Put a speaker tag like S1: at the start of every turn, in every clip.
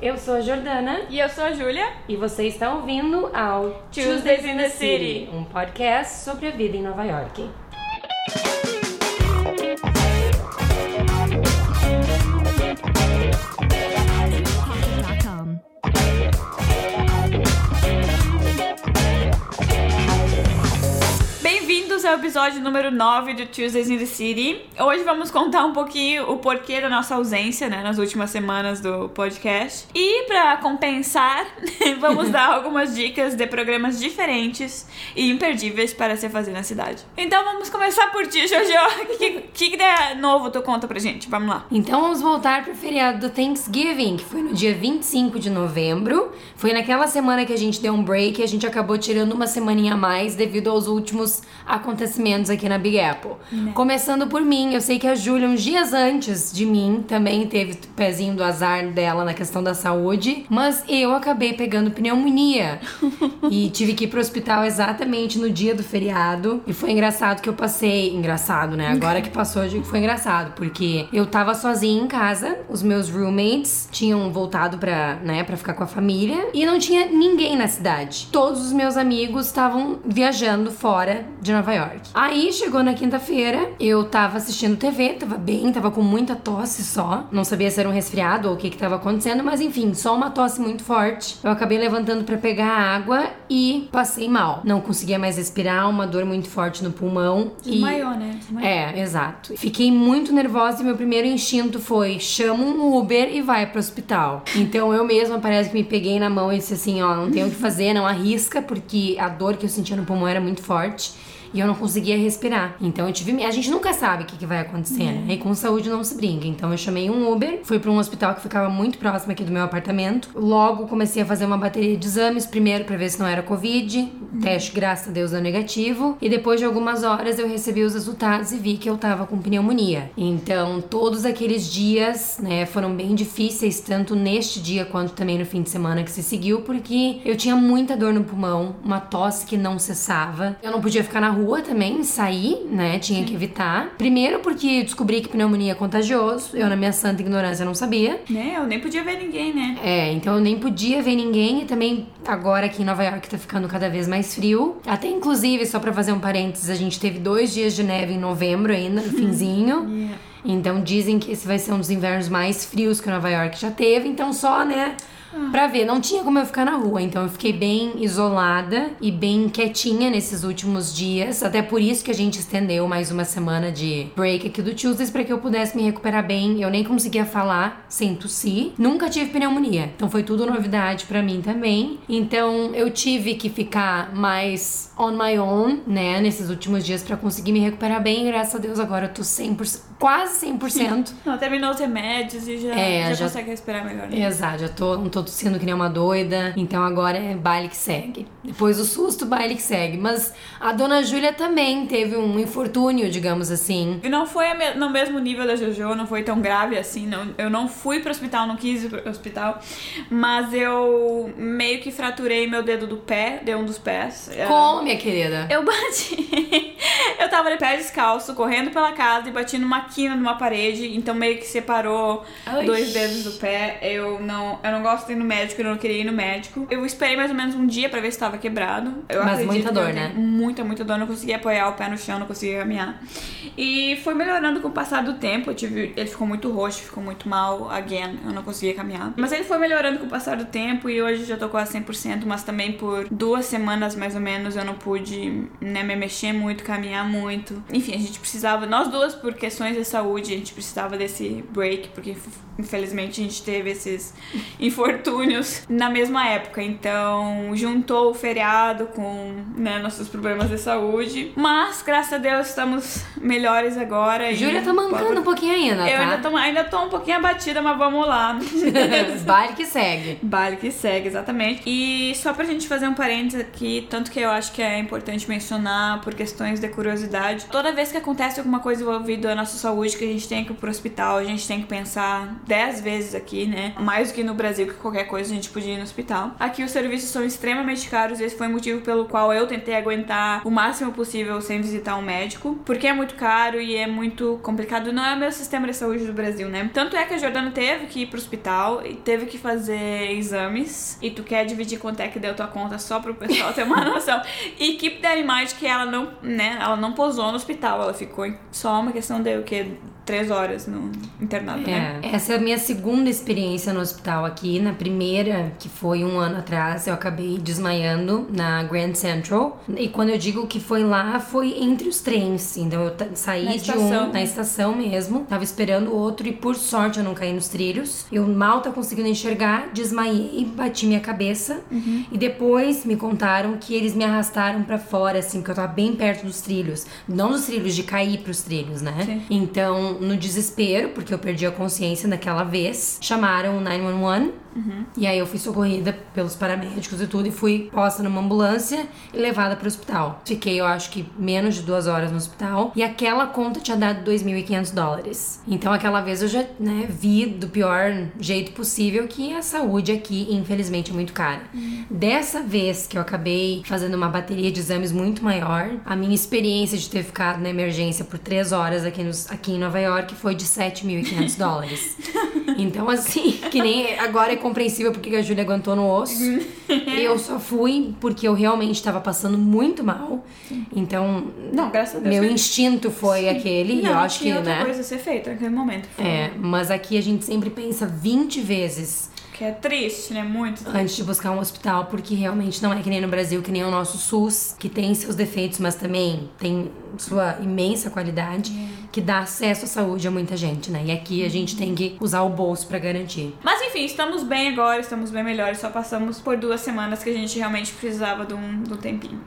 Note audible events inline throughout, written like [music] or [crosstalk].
S1: Eu sou a Jordana
S2: E eu sou a Júlia.
S1: e você está ouvindo ao
S2: Tuesdays in the City.
S1: um podcast sobre a vida em Nova York.
S2: Bem-vindos ao episódio número 9 do Tuesdays in the City. Hoje vamos contar um pouquinho o porquê da nossa ausência, né, nas últimas semanas do podcast. E pra compensar, [laughs] vamos dar algumas dicas de programas diferentes e imperdíveis para se fazer na cidade. Então vamos começar por ti, Jojo. [laughs] O que, que, que de novo tu conta pra gente? Vamos lá.
S1: Então vamos voltar pro feriado do Thanksgiving, que foi no dia 25 de novembro. Foi naquela semana que a gente deu um break e a gente acabou tirando uma semaninha a mais devido aos últimos acontecimentos aqui na Big Apple. Começando por mim, eu sei que a Júlia, uns dias antes de mim, também teve o pezinho do azar dela na questão da saúde, mas eu acabei pegando pneumonia [laughs] e tive que ir pro hospital exatamente no dia do feriado. E foi engraçado que eu passei. Engraçado, né? Agora que passou, eu digo que foi engraçado, porque eu tava sozinha em casa, os meus roommates tinham voltado pra, né, pra ficar com a família e não tinha ninguém na cidade. Todos os meus amigos estavam viajando fora de Nova York. Aí chegou na quinta-feira, eu tava assistindo TV, tava bem, tava com muita tosse só. Não sabia se era um resfriado ou o que que tava acontecendo, mas enfim, só uma tosse muito forte. Eu acabei levantando pra pegar água e passei mal. Não conseguia mais respirar, uma dor muito forte no pulmão. e-
S2: Desmaiou, né? Desmaiou.
S1: é, exato. Fiquei muito nervosa e meu primeiro instinto foi: chama um Uber e vai pro hospital. Então eu mesma parece que me peguei na mão e disse assim: ó, não tem o que fazer, não arrisca, porque a dor que eu sentia no pulmão era muito forte. E eu não conseguia respirar. Então eu tive. A gente nunca sabe o que, que vai acontecer, né? E com saúde não se brinca. Então eu chamei um Uber, fui pra um hospital que ficava muito próximo aqui do meu apartamento. Logo comecei a fazer uma bateria de exames, primeiro pra ver se não era Covid. Teste, graças a Deus, deu negativo. E depois de algumas horas eu recebi os resultados e vi que eu tava com pneumonia. Então todos aqueles dias, né, foram bem difíceis, tanto neste dia quanto também no fim de semana que se seguiu, porque eu tinha muita dor no pulmão, uma tosse que não cessava. Eu não podia ficar na rua também, sair, né? Tinha que evitar. Primeiro porque descobri que pneumonia é contagioso. Eu, na minha santa ignorância, não sabia.
S2: Né? Eu nem podia ver ninguém, né?
S1: É, então eu nem podia ver ninguém e também agora aqui em Nova York tá ficando cada vez mais frio. Até inclusive, só pra fazer um parênteses, a gente teve dois dias de neve em novembro ainda, no [laughs] finzinho.
S2: Yeah.
S1: Então dizem que esse vai ser um dos invernos mais frios que Nova York já teve. Então só, né? Pra ver, não tinha como eu ficar na rua, então eu fiquei bem isolada e bem quietinha nesses últimos dias. Até por isso que a gente estendeu mais uma semana de break aqui do Tuesdays pra que eu pudesse me recuperar bem. Eu nem conseguia falar sem tossir. Nunca tive pneumonia, então foi tudo novidade pra mim também. Então eu tive que ficar mais on my own, né, nesses últimos dias pra conseguir me recuperar bem. Graças a Deus agora eu tô 100%, quase 100%. [laughs]
S2: Não, terminou os remédios e já,
S1: É,
S2: já,
S1: já-
S2: consegue respirar melhor. Né?
S1: Exato, já tô, não tô tossindo que nem uma doida, então agora é baile que segue. Depois do susto, baile que segue. Mas a dona Júlia também teve um infortúnio, digamos assim.
S2: E não foi no mesmo nível da Jojo, não foi tão grave assim. Não, eu não fui pro hospital, não quis ir pro hospital. Mas eu meio que fraturei meu dedo do pé, de um dos pés.
S1: Como, minha querida?
S2: Eu bati. [laughs] eu tava de pé descalço, correndo pela casa e bati numa quina numa parede, então meio que separou
S1: Ai.
S2: dois dedos do pé. Eu não, eu não gosto de ir no médico, eu não queria ir no médico. Eu esperei mais ou menos um dia pra ver se tava quebrado. Eu
S1: Mas muita dor, né?
S2: Muita, muita dor, não conseguia apoiar o pé no chão, não conseguia caminhar. E foi melhorando com o passar do tempo. Eu tive, ele ficou muito roxo, ficou muito mal again, eu não conseguia caminhar. Mas ele foi melhorando com o passar do tempo e hoje já tô quase 100%, mas também por duas semanas mais ou menos eu não pude né, me mexer muito, caminhar muito. Enfim, a gente precisava, nós duas por questões de saúde, a gente precisava desse break, porque infelizmente a gente teve esses [laughs] infortúnios na mesma época. Então juntou o feriado com né, nossos problemas de saúde. Mas graças a Deus estamos melhores agora.
S1: Júlia tá mancando um pouquinho ainda,
S2: Eu
S1: tá?
S2: ainda tô, ainda tô um pouquinho abatida, mas vamos lá. [laughs]
S1: baile que segue.
S2: Baile que segue, exatamente. E só pra gente fazer um parênteses aqui, tanto que eu acho que é importante mencionar por questões de curiosidade. Toda vez que acontece alguma coisa envolvida na nossa saúde, que a gente tem que ir pro hospital, a gente tem que pensar 10 vezes aqui, né? Mais do que no Brasil, que qualquer coisa a gente podia ir no hospital. Aqui os serviços são extremamente caros, esse foi o motivo pelo qual eu tentei aguentar o máximo possível sem visitar um médico, porque é muito caro e é muito complicado. Não é o meu sistema de saúde do Brasil, né? Tanto é que a Jordana teve que ir pro hospital e teve que fazer exames. E tu quer dividir quanto é que deu tua conta só pro pessoal ter uma [laughs] noção. E keep that in que ela não, né, ela não posou no hospital, ela ficou só uma questão de o que três horas no internado, né?
S1: É, essa é a minha segunda experiência no hospital aqui. Na primeira, que foi um ano atrás, eu acabei desmaiando na Grand Central. E quando eu digo que foi lá, foi entre os trens. Então eu saí
S2: Na
S1: de
S2: estação.
S1: um na estação mesmo, tava esperando o outro e por sorte eu não caí nos trilhos. Eu mal tá conseguindo enxergar, desmaiei, bati minha cabeça
S2: Uhum.
S1: e depois me contaram que eles me arrastaram pra fora, assim, porque eu tava bem perto dos trilhos. Não dos trilhos, de cair pros trilhos, né?
S2: Sim.
S1: Então, no desespero, porque eu perdi a consciência naquela vez, chamaram o 911. E aí eu fui socorrida pelos paramédicos e tudo, e fui posta numa ambulância e levada pro hospital. Fiquei, eu acho que menos de duas horas no hospital. E aquela conta tinha dado 2.500 dólares. Então aquela vez eu já, né, vi do pior jeito possível que a saúde aqui, infelizmente, é muito cara. Dessa vez que eu acabei fazendo uma bateria de exames muito maior, a minha experiência de ter ficado na emergência por três horas aqui, nos, aqui em Nova York foi de 7.500 dólares. Então, assim, que nem agora é compreensível porque a Júlia aguentou no osso. [laughs] eu só fui porque eu realmente estava passando muito mal. Então,
S2: Não, graças a Deus.
S1: meu instinto foi aquele, e
S2: não,
S1: eu acho que,
S2: outra
S1: né?
S2: coisa a ser feita naquele momento. Foi-
S1: É, mas aqui a gente sempre pensa 20 vezes
S2: Que é triste, né? Muito triste.
S1: antes de buscar um hospital, porque realmente não é que nem no Brasil, que nem o nosso SUS, que tem seus defeitos, mas também tem sua imensa qualidade, que dá acesso à saúde a muita gente, né? E aqui a gente tem que usar o bolso pra garantir.
S2: Mas enfim, estamos bem agora, estamos bem melhores. Só passamos por duas semanas que a gente realmente precisava de um, de um tempinho.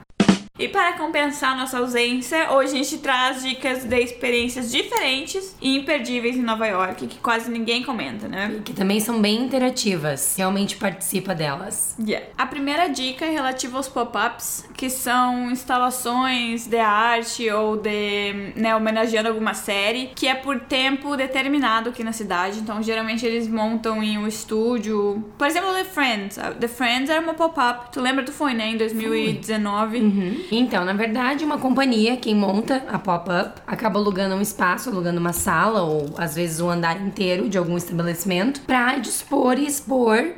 S2: E para compensar nossa ausência, hoje a gente traz dicas de experiências diferentes e imperdíveis em Nova York, que quase ninguém comenta, né?
S1: Que também são bem interativas, realmente participa delas.
S2: Yeah. A primeira dica é relativa aos pop-ups, que são instalações de arte ou de, né, homenageando alguma série, que é por tempo determinado aqui na cidade. Então, geralmente eles montam em um estúdio. Por exemplo, The Friends. The Friends era uma pop-up. Tu lembra? Tu foi, né? Em 2019.
S1: Então, na verdade, uma companhia, quem monta a pop-up, acaba alugando um espaço, alugando uma sala ou às vezes um andar inteiro de algum estabelecimento pra dispor e expor.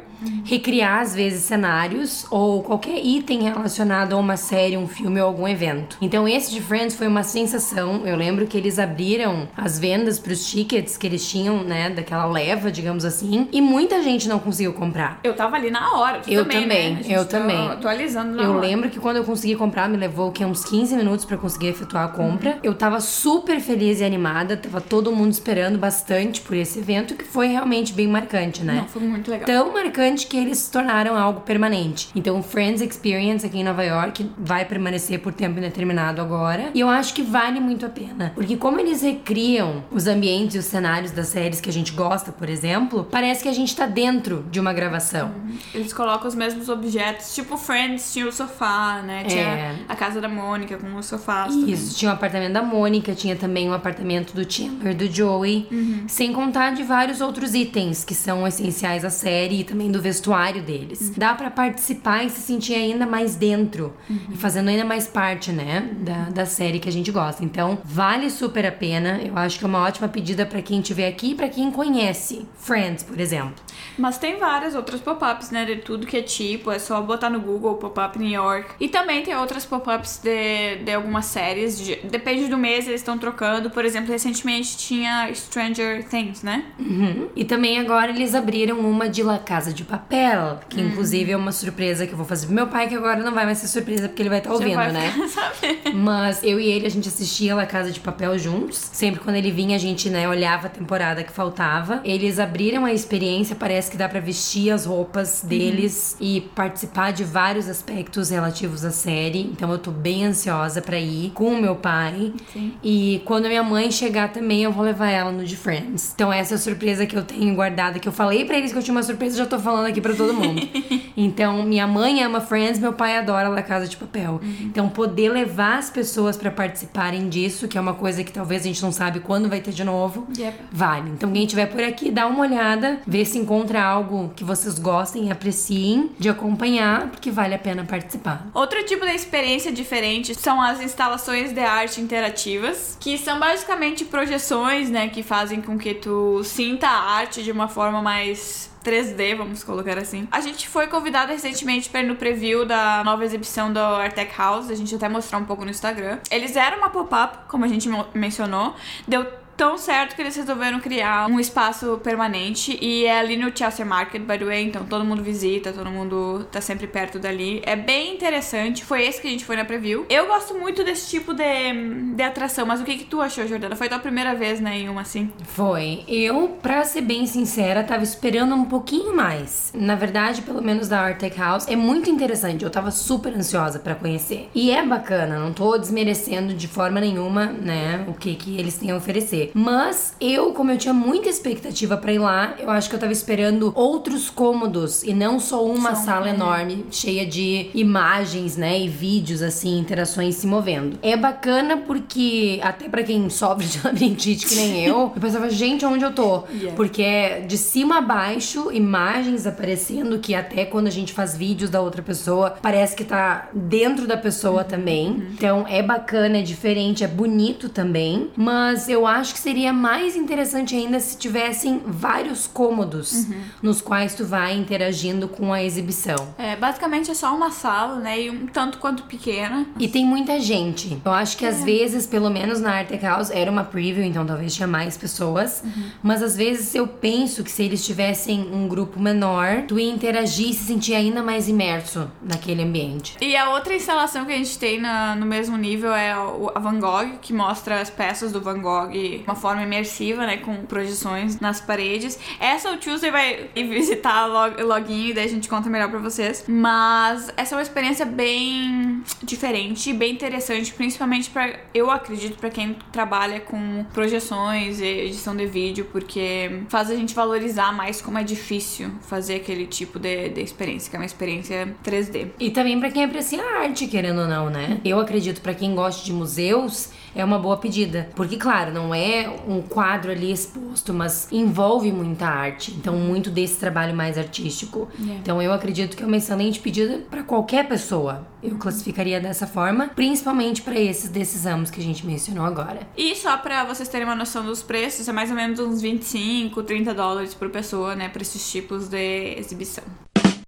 S1: Recriar, às vezes, cenários ou qualquer item relacionado a uma série, um filme ou algum evento. Então, esse de Friends foi uma sensação. Eu lembro que eles abriram as vendas pros tickets que eles tinham, né, daquela leva, digamos assim, e muita gente não conseguiu comprar.
S2: Eu tava ali na hora.
S1: Eu
S2: também,
S1: também,
S2: né? A gente
S1: eu
S2: tá
S1: também.
S2: Atualizando na
S1: Eu
S2: hora.
S1: lembro que quando eu consegui comprar, me levou que uns 15 minutos pra conseguir efetuar a compra. Eu tava super feliz e animada, tava todo mundo esperando bastante por esse evento, que foi realmente bem marcante, né?
S2: Não, foi muito legal.
S1: Tão marcante que eles se tornaram algo permanente. Então, o Friends Experience aqui em Nova York vai permanecer por tempo indeterminado agora. E eu acho que vale muito a pena. Porque como eles recriam os ambientes e os cenários das séries que a gente gosta, por exemplo, parece que a gente tá dentro de uma gravação.
S2: Eles colocam os mesmos objetos, tipo Friends tinha o sofá, né? Tinha
S1: É.
S2: a casa da Mônica com sofás. também.
S1: Isso, tinha o apartamento da Mônica, tinha também o apartamento do Chandler do Joey,
S2: Uhum.
S1: sem contar de vários outros itens que são essenciais à série e também do vestuário deles.
S2: Uhum.
S1: Dá pra participar e se sentir ainda mais dentro
S2: Uhum.
S1: e fazendo ainda mais parte, né, da, da série que a gente gosta. Então, vale super a pena. Eu acho que é uma ótima pedida pra quem estiver aqui e pra quem conhece Friends, por exemplo.
S2: Mas tem várias outras pop-ups, né? De tudo que é tipo. É só botar no Google pop-up New York. E também tem outras pop-ups de, de algumas séries. de- depende do mês, eles estão trocando. Por exemplo, recentemente tinha Stranger Things, né?
S1: Uhum. E também agora eles abriram uma de La Casa de Papel, que
S2: Hum.
S1: inclusive é uma surpresa que eu vou fazer pro meu pai, que agora não vai mais ser surpresa porque ele vai estar
S2: Já
S1: ouvindo, né? [laughs] Mas eu e ele, a gente assistia La Casa de Papel juntos. Sempre quando ele vinha, a gente, né, olhava a temporada que faltava. Eles abriram a experiência, parece que dá pra vestir as roupas deles e participar de vários aspectos relativos à série. Então eu tô bem ansiosa pra ir com o meu pai.
S2: Sim.
S1: E quando a minha mãe chegar também, eu vou levar ela no de Friends. Então essa é a surpresa que eu tenho guardada, que eu falei pra eles que eu tinha uma surpresa, já tô falando falando aqui pra todo mundo. [laughs] Então, minha mãe ama Friends, meu pai adora La Casa de Papel. Uhum. Então, poder levar as pessoas para participarem disso, que é uma coisa que talvez a gente não sabe quando vai ter de novo,
S2: yep.
S1: vale. Então, quem estiver por aqui, dá uma olhada, vê se encontra algo que vocês gostem e apreciem de acompanhar, porque vale a pena participar.
S2: Outro tipo de experiência diferente são as instalações de arte interativas, que são basicamente projeções, né, que fazem com que tu sinta a arte de uma forma mais 3D, vamos colocar assim. A gente foi convidado recentemente para ir no preview da nova exibição do Artec House, a gente até mostrou um pouco no Instagram. Eles eram uma pop-up, como a gente mencionou, deu tão certo que eles resolveram criar um espaço permanente e é ali no Chelsea Market, by the way, então todo mundo visita, todo mundo tá sempre perto dali. É bem interessante, foi esse que a gente foi na preview. Eu gosto muito desse tipo de, de atração, mas o que que tu achou, Jordana? Foi tua primeira vez, né, em uma assim?
S1: Foi. Eu, pra ser bem sincera, tava esperando um pouquinho mais. Na verdade, pelo menos da Artec House, é muito interessante. Eu tava super ansiosa para conhecer. E é bacana, não tô desmerecendo de forma nenhuma, né, o que que eles têm a oferecer. Mas eu, como eu tinha muita expectativa para ir lá, eu acho que eu tava esperando outros cômodos e não só uma só sala enorme cheia de imagens, né, e vídeos assim, interações se movendo. É bacana porque até para quem sofre de [laughs] labirintite que nem eu, eu pensava, gente, onde eu tô? Yeah. Porque é de cima a baixo, imagens aparecendo que até quando a gente faz vídeos da outra pessoa, parece que tá dentro da pessoa uhum. também. Uhum. Então é bacana, é diferente, é bonito também, mas eu acho acho que seria mais interessante ainda se tivessem vários cômodos uhum. nos quais tu vai interagindo com a exibição.
S2: É, basicamente é só uma sala, né? E um tanto quanto pequena.
S1: E tem muita gente. Eu acho que é. às vezes, pelo menos na Arte House, era uma preview, então talvez tinha mais pessoas. Uhum. Mas às vezes eu penso que se eles tivessem um grupo menor, tu ia interagir e se sentir ainda mais imerso naquele ambiente.
S2: E a outra instalação que a gente tem na, no mesmo nível é a Van Gogh, que mostra as peças do Van Gogh uma forma imersiva, né? Com projeções nas paredes. Essa o Tuesday vai [laughs] visitar log, loguinho e daí a gente conta melhor pra vocês. Mas essa é uma experiência bem diferente, bem interessante, principalmente para eu acredito para quem trabalha com projeções e edição de vídeo, porque faz a gente valorizar mais como é difícil fazer aquele tipo de, de experiência, que é uma experiência 3D.
S1: E também para quem aprecia a arte, querendo ou não, né? Eu acredito para quem gosta de museus, é uma boa pedida, porque claro, não é um quadro ali exposto, mas envolve muita arte. Então, muito desse trabalho mais artístico. Yeah. Então, eu acredito que é uma excelente pedida para qualquer pessoa. Eu classificaria dessa forma, principalmente para esses desses ramos que a gente mencionou agora.
S2: E só para vocês terem uma noção dos preços, é mais ou menos uns 25, 30 dólares por pessoa, né, para esses tipos de exibição.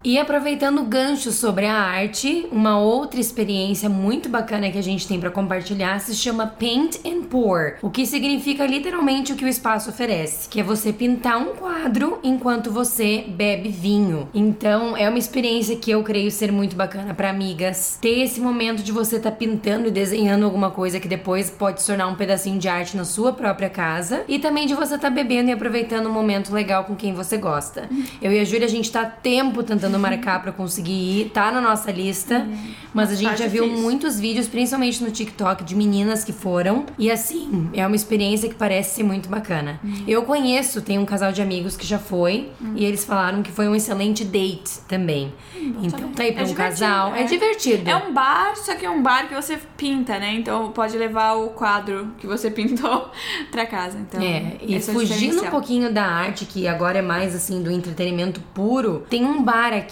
S1: E aproveitando o gancho sobre a arte, uma outra experiência muito bacana que a gente tem para compartilhar se chama Paint and Pour, o que significa literalmente o que o espaço oferece, que é você pintar um quadro enquanto você bebe vinho. Então, é uma experiência que eu creio ser muito bacana para amigas. Ter esse momento de você estar tá pintando e desenhando alguma coisa que depois pode se tornar um pedacinho de arte na sua própria casa e também de você estar tá bebendo e aproveitando um momento legal com quem você gosta. Eu e a Júlia a gente tá tempo tentando tentando marcar para conseguir ir, tá na nossa lista. Uhum. Mas a gente tá já viu muitos vídeos, principalmente no TikTok, de meninas que foram. E assim, é uma experiência que parece ser muito bacana. Uhum. Eu conheço, tem um casal de amigos que já foi, uhum. e eles falaram que foi um excelente date também. Hum, então tá aí pra é um casal. É. é divertido.
S2: É um bar, só que é um bar que você pinta, né? Então pode levar o quadro que você [laughs] pintou pra casa. Então,
S1: é, e é fugindo um pouquinho da arte, que agora é mais assim do entretenimento puro, tem um bar aqui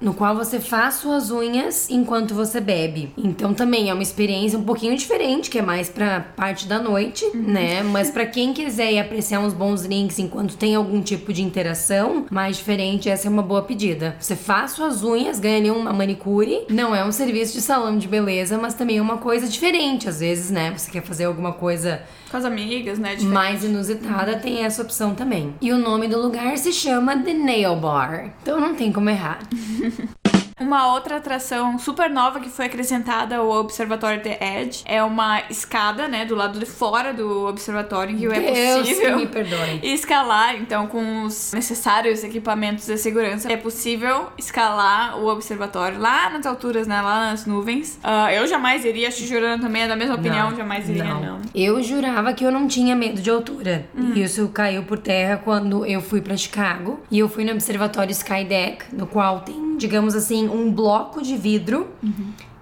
S1: no qual você faz suas unhas enquanto você bebe. Então também é uma experiência um pouquinho diferente, que é mais pra parte da noite, uhum. né? Mas para quem quiser ir apreciar uns bons drinks enquanto tem algum tipo de interação mais diferente, essa é uma boa pedida. Você faz suas unhas, ganha uma manicure. Não é um serviço de salão de beleza, mas também é uma coisa diferente. Às vezes, né? Você quer fazer alguma coisa
S2: com as amigas, né?
S1: Diferente. Mais inusitada, tem essa opção também. E o nome do lugar se chama The Nail Bar. Então não tem como errar. [laughs]
S2: Uma outra atração super nova que foi acrescentada ao Observatório The Edge é uma escada, né, do lado de fora do observatório, que é possível
S1: me perdoe. [laughs]
S2: escalar, então com os necessários equipamentos de segurança, é possível escalar o observatório lá nas alturas, né, lá nas nuvens. Ah, eu jamais iria, acho que Jurana também é da mesma opinião,
S1: Não,
S2: jamais iria, não.
S1: Eu jurava que eu não tinha medo de altura. E isso caiu por terra quando eu fui pra Chicago. E eu fui no observatório Skydeck, no qual tem, digamos assim, um bloco de vidro.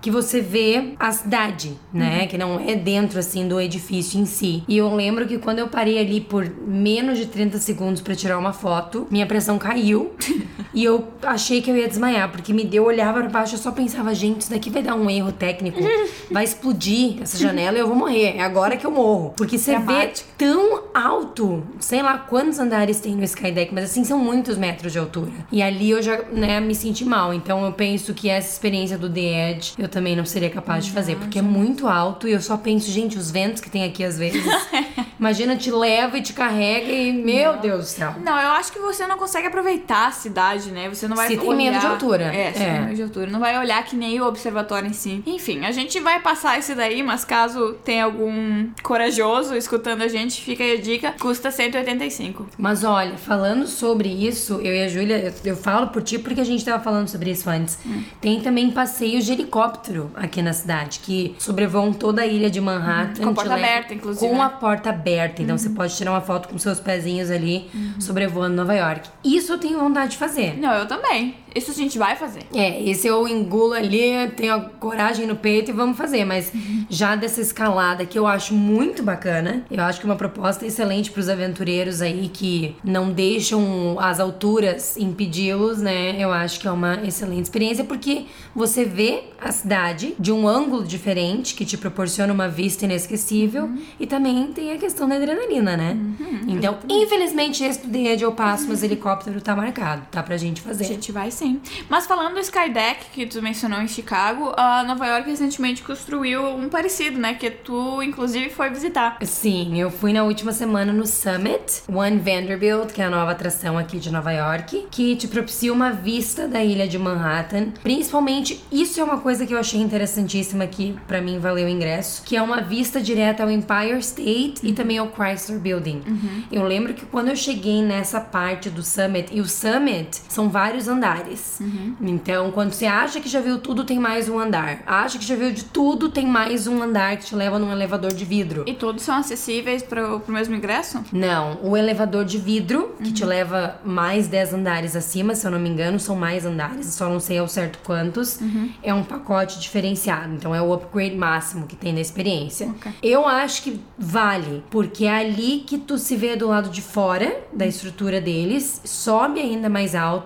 S1: Que você vê a cidade, né? Que não é dentro, assim, do edifício em si. E eu lembro que quando eu parei ali por menos de 30 segundos pra tirar uma foto, minha pressão caiu. [laughs] e eu achei que eu ia desmaiar, porque me deu, eu olhava pra baixo, eu só pensava, gente, isso daqui vai dar um erro técnico. [laughs] Vai explodir essa janela e eu vou morrer. É agora que eu morro. Porque você vê tão alto, sei lá quantos andares tem no Skydeck, mas assim, são muitos metros de altura. E ali eu já, né, me senti mal. Então eu penso que essa experiência do The Edge eu também não seria capaz de fazer, porque é muito alto e eu só penso, gente, os ventos que tem aqui às vezes. [laughs] imagina, te leva e te carrega e, meu Deus do céu.
S2: Não, eu acho que você não consegue aproveitar a cidade, né? Você não vai
S1: Se tem
S2: olhar...
S1: medo de altura.
S2: É, se
S1: É.
S2: tem medo de altura. Não vai olhar que nem o observatório em si. Enfim, a gente vai passar esse daí, mas caso tenha algum corajoso escutando a gente, fica aí a dica. Custa 185.
S1: Mas olha, falando sobre isso, eu e a Júlia, eu, eu falo por ti porque a gente tava falando sobre isso antes.
S2: Hum.
S1: Tem também passeios de helicóptero aqui na cidade, que sobrevoam toda a ilha de Manhattan.
S2: Com a porta aberta, inclusive,
S1: Com
S2: né? Uhum.
S1: a porta aberta. Então você pode tirar uma foto com seus pezinhos ali, sobrevoando Nova York. Isso eu tenho vontade de fazer.
S2: Não, eu também. Isso a gente vai fazer.
S1: É, esse eu engulo ali, tenho a coragem no peito e vamos fazer. Mas [laughs] já dessa escalada que eu acho muito bacana, eu acho que é uma proposta excelente pros aventureiros aí que não deixam as alturas impedi-los, né? Eu acho que é uma excelente experiência porque você vê a cidade de um ângulo diferente que te proporciona uma vista inesquecível e também tem a questão da adrenalina, né? Então, infelizmente, esse do The Edge eu passo, mas helicóptero tá marcado, tá pra gente fazer.
S2: A gente vai sim. Mas falando do Skydeck, que tu mencionou em Chicago, a Nova York recentemente construiu um parecido, né? Que tu, inclusive, foi visitar.
S1: Sim, eu fui na última semana no Summit, One Vanderbilt, que é a nova atração aqui de Nova York, que te propicia uma vista da ilha de Manhattan. Principalmente, isso é uma coisa que eu achei interessantíssima que pra mim valeu o ingresso, que é uma vista direta ao Empire State e também ao Chrysler Building. Eu lembro que quando eu cheguei nessa parte do Summit, e o Summit são vários andares. Então, quando você acha que já viu tudo, tem mais um andar. Acha que já viu de tudo, tem mais um andar que te leva num elevador de vidro.
S2: E todos são acessíveis pro, pro mesmo ingresso?
S1: Não, o elevador de vidro, que te leva mais 10 andares acima, se eu não me engano, são mais andares, só não sei ao certo quantos. É um pacote diferenciado, então é o upgrade máximo que tem na experiência.
S2: Ok.
S1: Eu acho que vale, porque é ali que tu se vê do lado de fora da estrutura deles, sobe ainda mais alto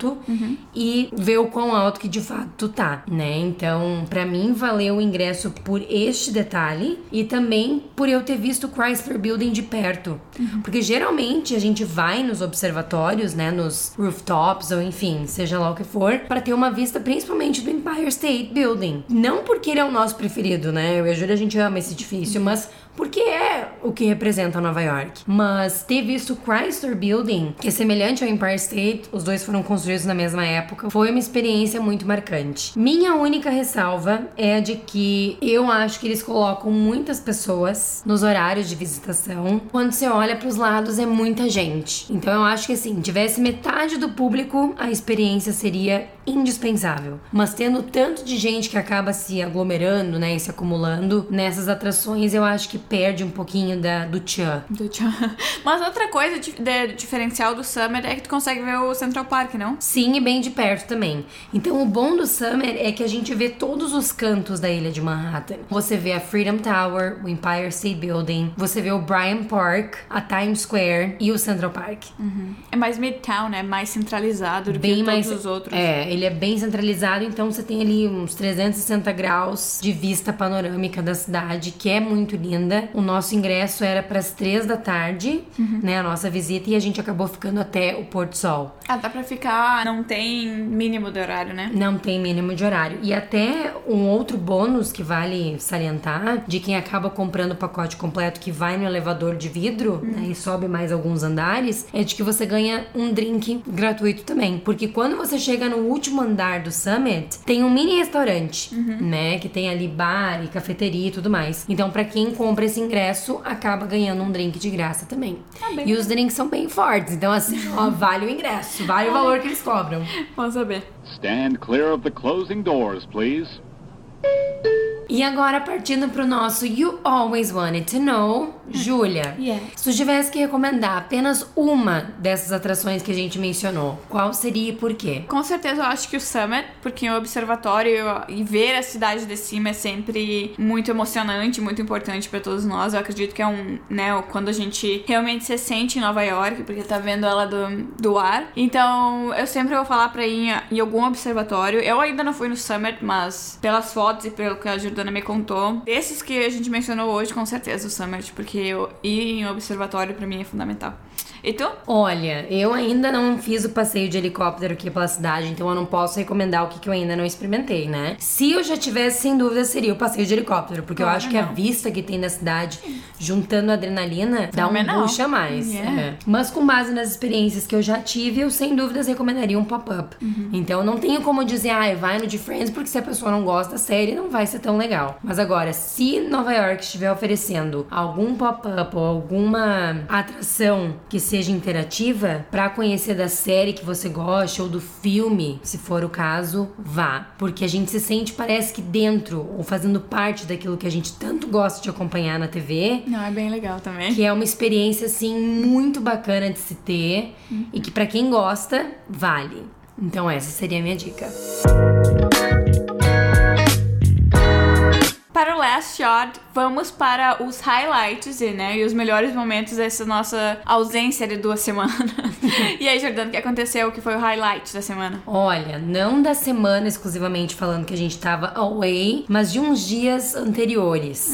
S1: e vê o quão alto que de fato tu tá, né? Então, pra mim, valeu o ingresso por este detalhe e também por eu ter visto o Chrysler Building de perto. Porque geralmente a gente vai nos observatórios, né, nos rooftops ou enfim, seja lá o que for, pra ter uma vista principalmente do Empire State Building. Não porque ele é o nosso preferido, né? Eu e a Júlia a gente ama esse edifício, mas porque é o que representa Nova York. Mas ter visto o Chrysler Building, que é semelhante ao Empire State, os dois foram construídos na mesma época, foi uma experiência muito marcante. Minha única ressalva é de que eu acho que eles colocam muitas pessoas nos horários de visitação. Quando você olha pros lados, é muita gente. Então eu acho que assim, tivesse metade do público, a experiência seria indispensável. Mas tendo tanto de gente que acaba se aglomerando, né, e se acumulando nessas atrações, eu acho que perde um pouquinho da, do tchan.
S2: Do tchan. [laughs] Mas outra coisa di- de- diferencial do Summer é que tu consegue ver o Central Park, não?
S1: Sim, e bem de perto também. Então, o bom do Summer é que a gente vê todos os cantos da ilha de Manhattan. Você vê a Freedom Tower, o Empire State Building, você vê o Bryant Park, a Times Square e o Central Park.
S2: É mais Midtown, né? Mais centralizado do
S1: Bem
S2: que
S1: mais.
S2: todos os outros.
S1: É, ele é bem centralizado, então você tem ali uns 360 graus de vista panorâmica da cidade, que é muito linda. O nosso ingresso era para as 3 da tarde,
S2: Uhum.
S1: né? A nossa visita, e a gente acabou ficando até o pôr do sol.
S2: Ah, dá pra ficar não tem mínimo de horário, né?
S1: Não tem mínimo de horário. E até um outro bônus que vale salientar de quem acaba comprando o pacote completo que vai no elevador de vidro
S2: Hum.
S1: né, e sobe mais alguns andares é de que você ganha um drink gratuito também. Porque quando você chega no último andar do Summit, tem um mini restaurante,
S2: Uhum.
S1: né? Que tem ali bar e cafeteria e tudo mais. Então, pra quem compra esse ingresso, acaba ganhando um drink de graça também.
S2: Tá bem.
S1: E os drinks são bem fortes. Então, assim, [laughs] ó, vale o ingresso, vale o valor que eles cobram.
S2: Vamos saber.
S3: Stand clear of the closing doors, please.
S1: E agora, partindo pro nosso You Always Wanted to Know, Júlia. [laughs]
S2: Yes.
S1: Se tu tivesse que recomendar apenas uma dessas atrações que a gente mencionou, qual seria e por quê?
S2: Com certeza eu acho que o Summit, porque o observatório e ver a cidade de cima é sempre muito emocionante, muito importante pra todos nós. Eu acredito que é um, né, quando a gente realmente se sente em Nova York, porque tá vendo ela do, do ar. Então, eu sempre vou falar pra ir em, em algum observatório. Eu ainda não fui no Summit, mas pelas fotos e pelo que a Jordana me contou, desses que a gente mencionou hoje, com certeza o Summit, porque eu, ir em observatório pra mim é fundamental. E tu?
S1: Olha, eu ainda não fiz o passeio de helicóptero aqui pela cidade, então eu não posso recomendar o que, que eu ainda não experimentei, né? Se eu já tivesse, sem dúvida, seria o passeio de helicóptero, porque eu
S2: Claro,
S1: acho que a vista que tem da cidade, juntando adrenalina, dá um puxa mais.
S2: Yeah.
S1: é. Mas com base nas experiências que eu já tive, eu sem dúvidas recomendaria um pop-up.
S2: Uhum.
S1: Então não tenho como dizer, ah, vai no de Friends, porque se a pessoa não gosta da série, não vai ser tão legal. Mas agora, se Nova York estiver oferecendo algum pop-up ou alguma atração que seja interativa, pra conhecer da série que você gosta ou do filme, se for o caso, vá. Porque a gente se sente, parece que dentro, ou fazendo parte daquilo que a gente tanto gosta de acompanhar na TV,
S2: Não, é bem legal também.
S1: que é uma experiência assim muito bacana de se ter e que pra quem gosta vale. Então essa seria a minha dica.
S2: Para o last shot, vamos para os highlights né, e os melhores momentos dessa nossa ausência de duas [laughs] semanas. e aí, Jordano, o que aconteceu? O que foi o highlight da semana?
S1: Olha, não da semana exclusivamente falando que a gente tava away, mas de uns dias anteriores.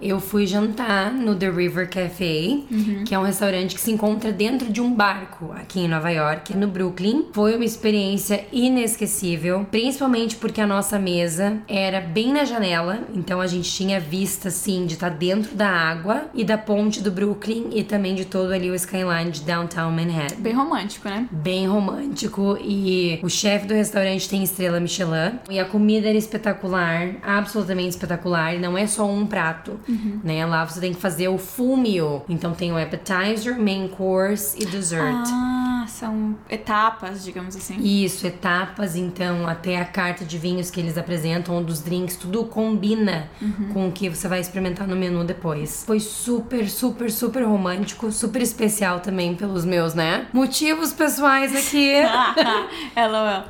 S1: Eu fui jantar no The River Café, que é um restaurante que se encontra dentro de um barco aqui em Nova York, no Brooklyn. Foi uma experiência inesquecível, principalmente porque a nossa mesa era bem na janela, então a gente tinha vista assim de estar dentro da água e da ponte do Brooklyn e também de todo ali o skyline de downtown Manhattan
S2: Bem romântico, né?
S1: bem romântico e o chefe do restaurante tem estrela Michelin e a comida era espetacular, absolutamente espetacular, e não é só um prato, né? Lá você tem que fazer o full meal. Então tem o appetizer, main course e dessert.
S2: Ah, são etapas, digamos assim.
S1: Isso, etapas, então, até a carta de vinhos que eles apresentam, ou dos drinks, tudo combina com o que você vai experimentar no menu depois. Foi super, super, super romântico, super especial também pelos meus, né? Motivos pessoais aqui. [laughs]
S2: LOL.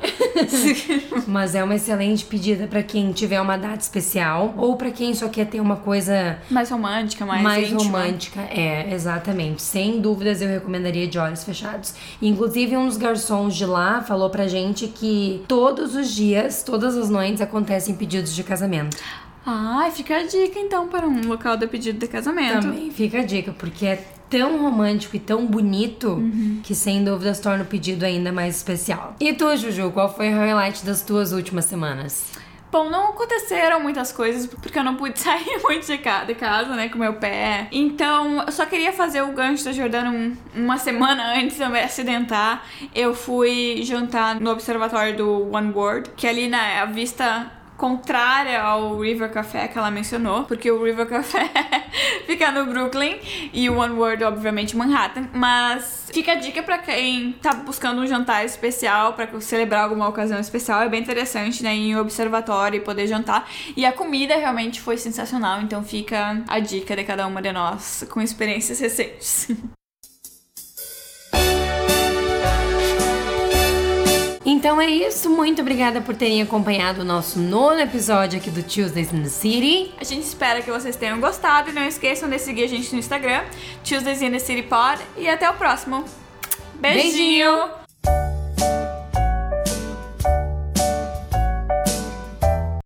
S2: [laughs]
S1: Mas é uma excelente pedida pra quem tiver uma data especial ou pra quem só quer ter uma coisa
S2: mais romântica, mais,
S1: mais
S2: íntima.
S1: romântica. É, exatamente. Sem dúvidas eu recomendaria de olhos fechados. Inclusive um dos garçons de lá falou pra gente que todos os dias, todas as noites acontecem pedidos de casamento.
S2: Ah, fica a dica então para um local de pedido de casamento.
S1: Também fica a dica, porque é tão romântico e tão bonito que sem dúvidas torna o pedido ainda mais especial. E tu, Juju, qual foi o highlight das tuas últimas semanas?
S2: Bom, não aconteceram muitas coisas porque eu não pude [laughs] sair muito de ca- de casa, né, com meu pé. Então, eu só queria fazer o gancho da Jordana um- uma semana [laughs] antes de eu me acidentar. Eu fui jantar no observatório do One World, que ali na a vista contrária ao River Café que ela mencionou, porque o River Café [laughs] fica no Brooklyn e o One World, obviamente, Manhattan. Mas fica a dica pra quem tá buscando um jantar especial, pra celebrar alguma ocasião especial. É bem interessante, né? Em observatório e poder jantar. E a comida realmente foi sensacional, então fica a dica de cada uma de nós com experiências recentes. [laughs]
S1: Então é isso, muito obrigada por terem acompanhado o nosso nono episódio aqui do Tuesdays in the City.
S2: A gente espera que vocês tenham gostado e não esqueçam de seguir a gente no Instagram, Tuesdays in the City Pod. E até o próximo. Beijinho.
S1: Beijinho.